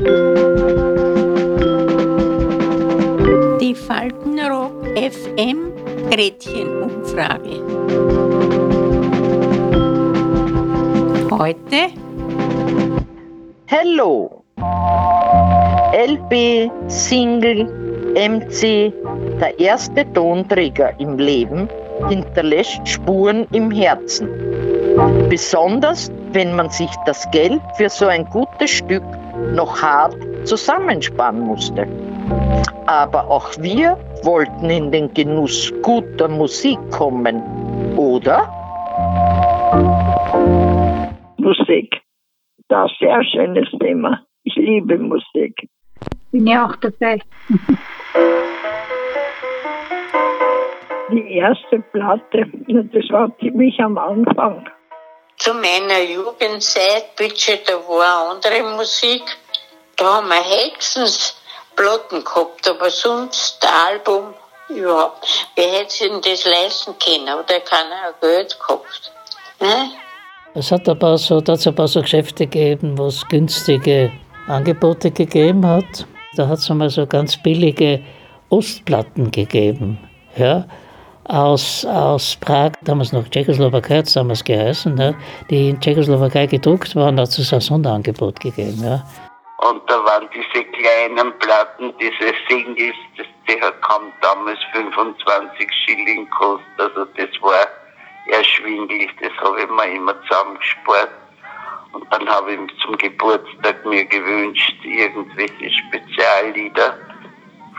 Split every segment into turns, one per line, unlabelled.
Die Faltenrock FM Gretchenumfrage. Heute
Hello. LP, Single, MC, der erste Tonträger im Leben hinterlässt Spuren im Herzen. Besonders wenn man sich das Geld für so ein gutes Stück noch hart zusammensparen musste. Aber auch wir wollten in den Genuss guter Musik kommen, oder?
Musik. Das ist ein sehr schönes Thema. Ich liebe Musik.
Bin ja auch dabei.
Die erste Platte, das war ziemlich am Anfang.
Zu meiner Jugendzeit, bitte, da war andere Musik. Da haben wir Hexens Platten gehabt, aber sonst Album überhaupt. Wer hätte sich denn das leisten können? Oder keiner Geld gehabt? Ne?
Es hat ein paar so, da ein paar so Geschäfte gegeben, wo es günstige Angebote gegeben hat. Da hat es einmal so ganz billige Ostplatten gegeben. Ja, aus, aus Prag, damals noch Tschechoslowakei hat es damals geheißen, ja, die in Tschechoslowakei gedruckt waren, hat es ein Sonderangebot gegeben. Ja.
Und da waren diese kleinen Platten, diese Singles, das, die kaum damals 25 Schilling gekostet. Also das war erschwinglich, das habe ich mir immer zusammengespart. Und dann habe ich zum Geburtstag mir gewünscht, irgendwelche Speziallieder.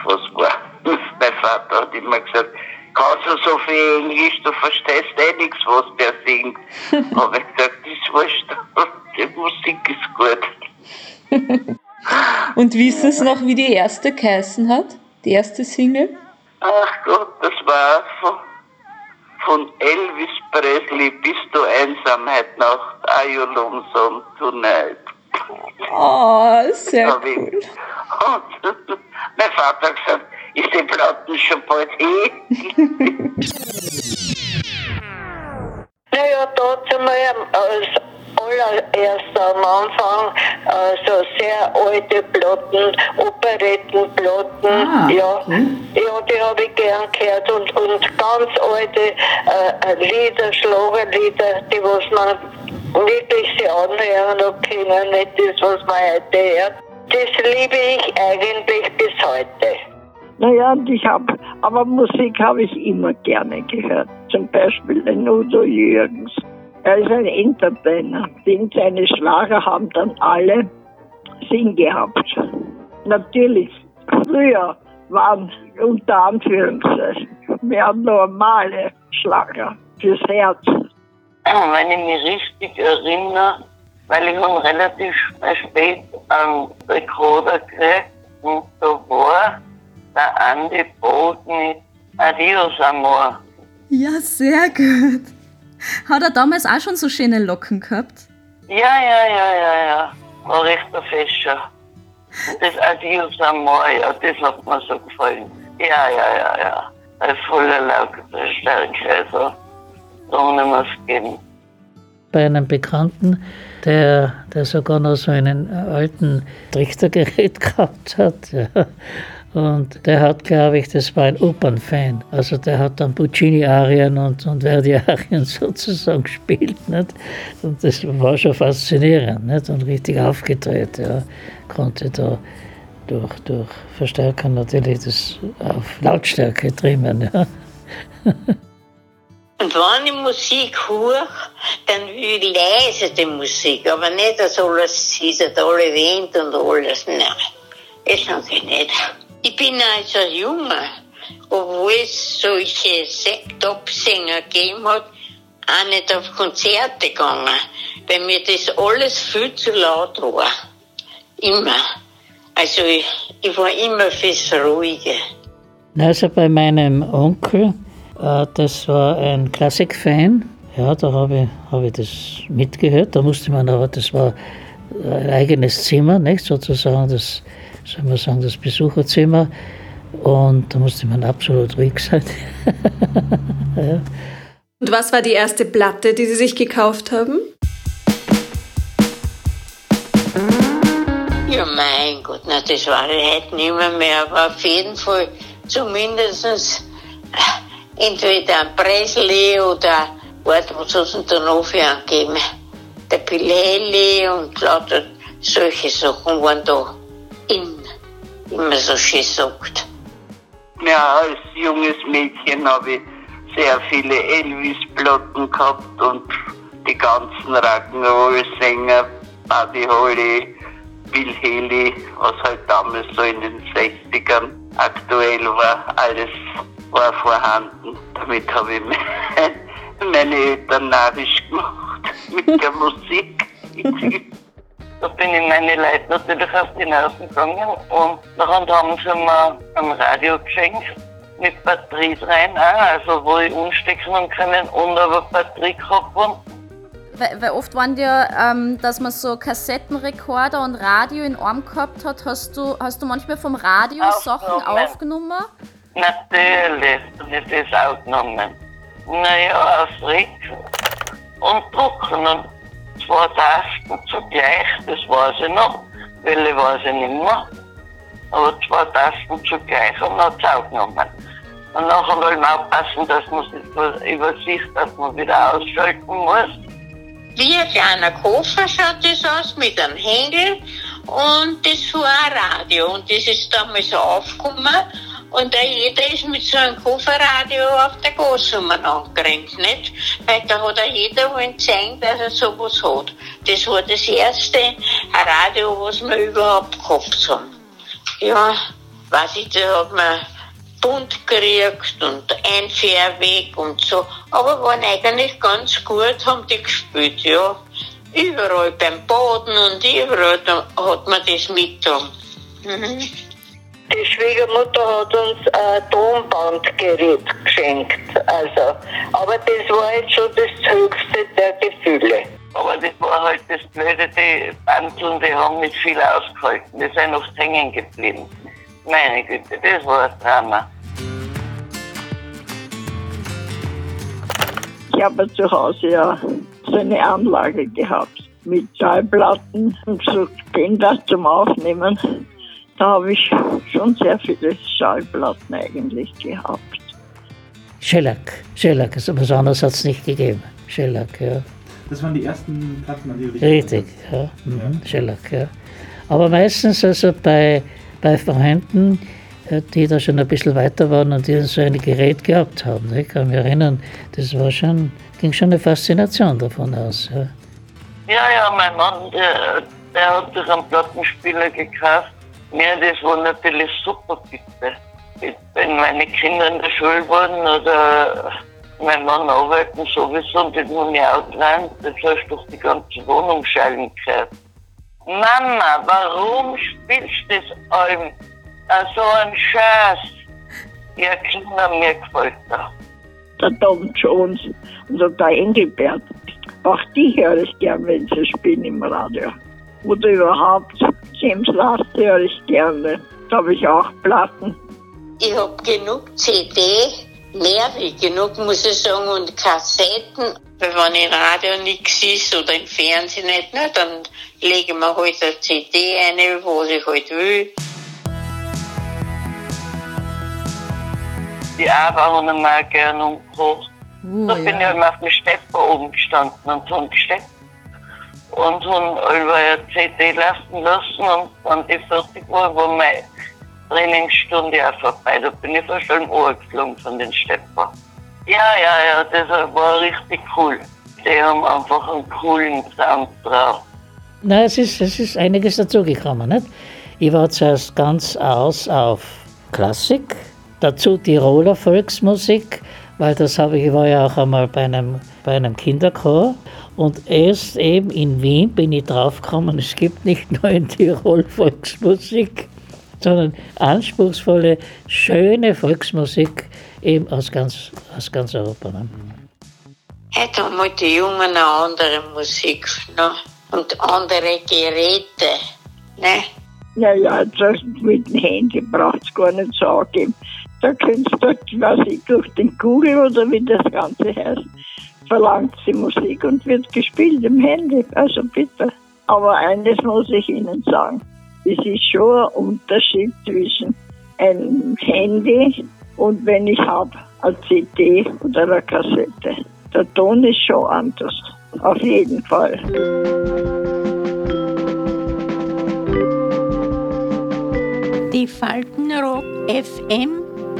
Was war? Mein Vater hat immer gesagt, kannst du so viel Englisch, du verstehst eh nichts, was der singt. habe ich gesagt, das wurscht, die Musik ist gut.
Und wissen Sie noch, wie die erste geheißen hat? Die erste Single?
Ach Gott, das war von, von Elvis Presley, Bist du Einsamheit Nacht, Are you lonesome tonight?
Oh, sehr cool.
Und mein Vater hat gesagt, ist die Platten schon bald eh?
Naja, dazu mal als allererst am Anfang äh, so sehr alte Platten, Operettenplatten,
Ah,
ja.
okay.
Ja, die habe ich gern gehört und, und ganz alte äh, Lieder, Schlagerlieder, die was man wirklich sich anhören und können, nicht das, was man heute hört. Das liebe ich eigentlich bis heute.
Naja, und ich habe, aber Musik habe ich immer gerne gehört. Zum Beispiel den Udo Jürgens. Er ist ein Entertainer. Den seine Schlager haben dann alle Sinn gehabt. Natürlich, früher waren unter Anführungszeichen mehr normale Schlager fürs Herz.
Wenn ich mich richtig erinnere, weil ich habe relativ spät einen Rekorder gekriegt mit Adios Amor.
Ja, sehr gut. Hat er damals auch schon so schöne Locken gehabt?
Ja, ja, ja, ja, ja. War recht ein Fischer. Das Adios Amor, ja, das hat mir so gefallen. Ja, ja, ja, ja. Ein voller der Sternke, also. Da ohne muss es geben.
Bei einem Bekannten, der, der sogar noch so einen alten Trichtergerät gehabt hat. Ja. Und der hat, glaube ich, das war ein Opernfan. Also der hat dann Puccini-Arien und, und Verdi-Arien sozusagen gespielt. Nicht? Und das war schon faszinierend nicht? und richtig aufgedreht. Ja. Konnte da durch, durch Verstärker natürlich das auf Lautstärke trimmen. Ja.
Und wenn ich Musik höre, dann will ich leise die Musik, aber nicht, dass alles zittert, alle Wind und alles. Nein, das sage ich nicht. Ich bin also Junge, obwohl es solche Top-Sänger gegeben hat, auch nicht auf Konzerte gegangen, weil mir das alles viel zu laut war. Immer. Also ich, ich war immer fürs Ruhige.
Also bei meinem Onkel, äh, das war ein Klassikfan. Ja, da habe ich, hab ich das mitgehört. Da musste man aber, das war ein eigenes Zimmer, nicht sozusagen das, soll man sagen, das Besucherzimmer. Und da musste man absolut ruhig sein. ja.
Und was war die erste Platte, die Sie sich gekauft haben?
Ja, mein Gott, na, das war ich heute nicht mehr, mehr, aber auf jeden Fall zumindest äh, entweder ein Presley oder, warte, was du denn da noch für angegeben? Der Pilelli und lauter solche Sachen waren da in, wie man so schön sagt.
Ja, als junges Mädchen habe ich sehr viele Elvis-Platten gehabt und die ganzen Rock'n'Roll-Sänger, Buddy Holly, Bill Haley, was halt damals so in den 60ern aktuell war, alles war vorhanden. Damit habe ich meine Eltern narrisch gemacht mit der Musik.
Da bin ich meine Leute natürlich auf die Nerven gegangen und dann haben sie mir ein Radio geschenkt mit Batterie rein, auch, also wo ich umstecken können und aber Batterie gehabt haben.
Weil, weil oft waren ja, ähm, dass man so Kassettenrekorder und Radio in Arm gehabt hat. Hast du, hast du manchmal vom Radio Sachen
Aufgenommen.
aufgenommen?
Natürlich, das aufgenommen. Naja, auf Rick und drucken und zwei Tasten zugleich, das weiß ich noch. Welche weiß ich nicht mehr. Aber zwei Tasten zugleich und hat es aufgenommen. Und nachher wollen wir aufpassen, dass man sich übersieht, dass man wieder ausschalten muss.
Wie ein kleiner Koffer schaut das aus mit einem Hängel und das war ein Radio und das ist damals aufgekommen und da jeder ist mit so einem Kofferradio auf der Gasnummer angerannt, nicht? Weil da hat auch jeder wollen zeigen, dass er sowas hat. Das war das erste Radio, was wir überhaupt gehabt haben. Ja, weiß ich, da hat man bunt gekriegt und ein Fährweg und so. Aber waren eigentlich ganz gut, haben die gespielt, ja. Überall beim Boden und überall hat man das mitgetan. Mhm.
Die Schwiegermutter hat uns ein Tonbandgerät geschenkt. Also, aber das war jetzt schon das höchste der Gefühle.
Aber das war halt das Blöde, die Bandeln, die haben nicht viel ausgehalten. Die sind oft hängen geblieben. Meine Güte, das war ein Drama.
Ich habe zu Hause ja so eine Anlage gehabt mit Schallplatten und so Kinder zum Aufnehmen. Da habe ich schon sehr viele Schallplatten eigentlich gehabt.
Shellac, Shellac, also was anderes hat es nicht gegeben. Shellac, ja.
Das waren die ersten Platten, an die du dich
Richtig, ja. Mhm. Shellac, ja. Aber meistens also bei, bei Freunden, äh, die da schon ein bisschen weiter waren und die so ein Gerät gehabt haben. Ich kann mich erinnern, das war schon, ging schon eine Faszination davon aus. Ja.
Ja, ja, mein Mann, der, der hat sich einen Plattenspieler gekauft. Ja, das war natürlich super, bitte. Wenn meine Kinder in der Schule waren oder mein Mann arbeiten sowieso und nun ja auch rein, das hast du durch die ganze Wohnung schallen gehört. Mama, warum spielst du das allem so ein Scheiß? Ja, Kinder, mir gefällt das.
Der Tom Jones und der Engelbert. Auch die höre ich gern, wenn sie spielen im Radio. Oder überhaupt James Last höre ich gerne. Da habe ich auch Platten.
Ich hab genug CD, mehr wie genug, muss ich sagen, und Kassetten. Weil wenn im Radio nichts ist oder im Fernsehen nicht, ne, dann legen wir halt eine CD ein, was ich halt will.
Die Arbeit haben wir gerne umgebracht.
Uh,
da bin ich immer auf dem Stepper oben gestanden und haben gesteckt. Und haben über eine CD laufen lassen und dann die fertig war, war meine Trainingsstunde auch vorbei. Da bin ich fast schon geflogen von den Stepper. Ja, ja, ja, das war richtig cool. Die haben einfach einen coolen Sound drauf.
Nein, es ist, es ist einiges dazugekommen. Nicht? Ich war zuerst ganz aus auf Klassik, dazu Tiroler Volksmusik, weil das habe ich, ich war ja auch einmal bei einem, bei einem Kinderchor und erst eben in Wien bin ich draufgekommen, es gibt nicht nur in Tirol Volksmusik, sondern anspruchsvolle, schöne Volksmusik eben aus ganz, aus ganz Europa. Ne?
Heute haben halt die Jungen eine andere Musik ne? und andere Geräte. Ne?
Naja, das mit dem Handy braucht es gar nicht sagen. Da kannst du, weiß ich, durch den Google oder wie das Ganze heißt, verlangt sie Musik und wird gespielt im Handy. Also bitte. Aber eines muss ich Ihnen sagen. Es ist schon ein Unterschied zwischen einem Handy und wenn ich habe eine CD oder eine Kassette. Der Ton ist schon anders, auf jeden Fall.
Die Faltenrock FM